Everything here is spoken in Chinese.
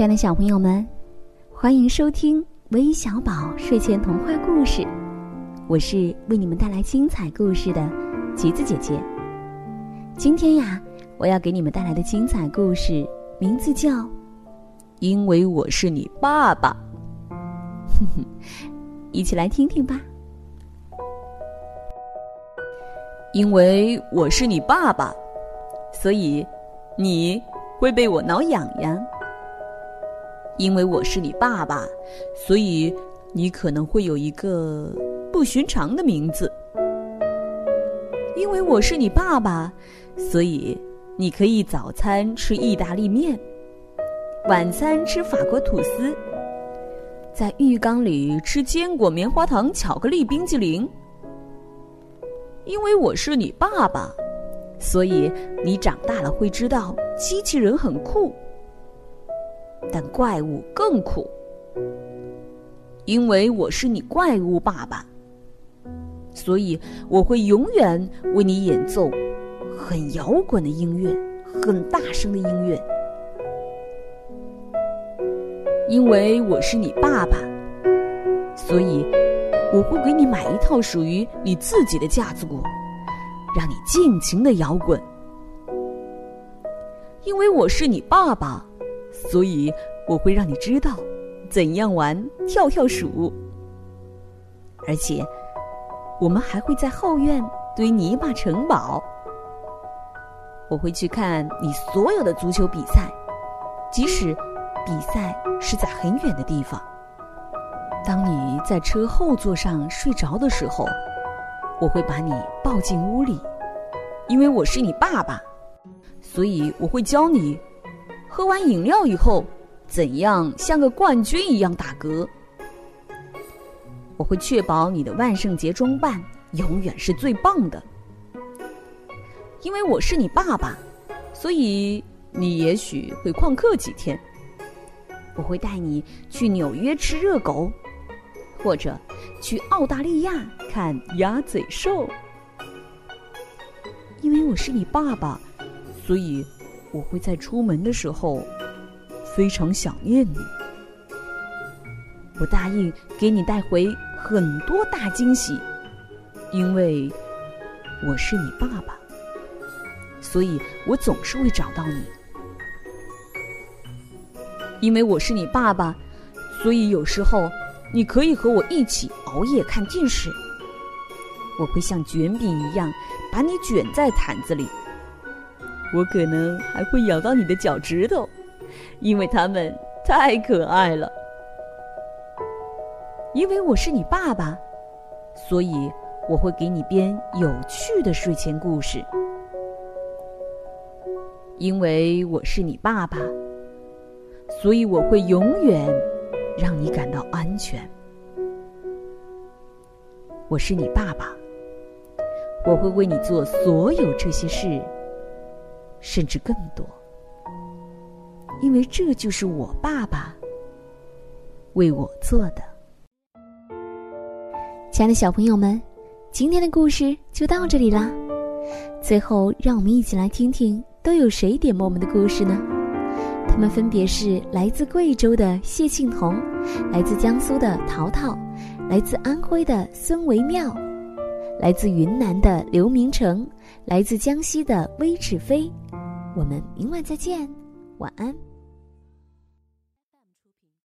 亲爱的小朋友们，欢迎收听微小宝睡前童话故事。我是为你们带来精彩故事的橘子姐姐。今天呀，我要给你们带来的精彩故事名字叫《因为我是你爸爸》。哼哼，一起来听听吧。因为我是你爸爸，所以你会被我挠痒痒。因为我是你爸爸，所以你可能会有一个不寻常的名字。因为我是你爸爸，所以你可以早餐吃意大利面，晚餐吃法国吐司，在浴缸里吃坚果、棉花糖、巧克力冰激凌。因为我是你爸爸，所以你长大了会知道机器人很酷。但怪物更苦，因为我是你怪物爸爸，所以我会永远为你演奏很摇滚的音乐，很大声的音乐。因为我是你爸爸，所以我会给你买一套属于你自己的架子鼓，让你尽情的摇滚。因为我是你爸爸。所以我会让你知道怎样玩跳跳鼠，而且我们还会在后院堆泥巴城堡。我会去看你所有的足球比赛，即使比赛是在很远的地方。当你在车后座上睡着的时候，我会把你抱进屋里，因为我是你爸爸，所以我会教你。喝完饮料以后，怎样像个冠军一样打嗝？我会确保你的万圣节装扮永远是最棒的，因为我是你爸爸，所以你也许会旷课几天。我会带你去纽约吃热狗，或者去澳大利亚看鸭嘴兽，因为我是你爸爸，所以。我会在出门的时候非常想念你。我答应给你带回很多大惊喜，因为我是你爸爸，所以我总是会找到你。因为我是你爸爸，所以有时候你可以和我一起熬夜看电视。我会像卷饼一样把你卷在毯子里。我可能还会咬到你的脚趾头，因为它们太可爱了。因为我是你爸爸，所以我会给你编有趣的睡前故事。因为我是你爸爸，所以我会永远让你感到安全。我是你爸爸，我会为你做所有这些事。甚至更多，因为这就是我爸爸为我做的。亲爱的小朋友们，今天的故事就到这里啦。最后，让我们一起来听听都有谁点播我们的故事呢？他们分别是来自贵州的谢庆彤，来自江苏的淘淘，来自安徽的孙维妙，来自云南的刘明成，来自江西的微齿飞。我们明晚再见，晚安。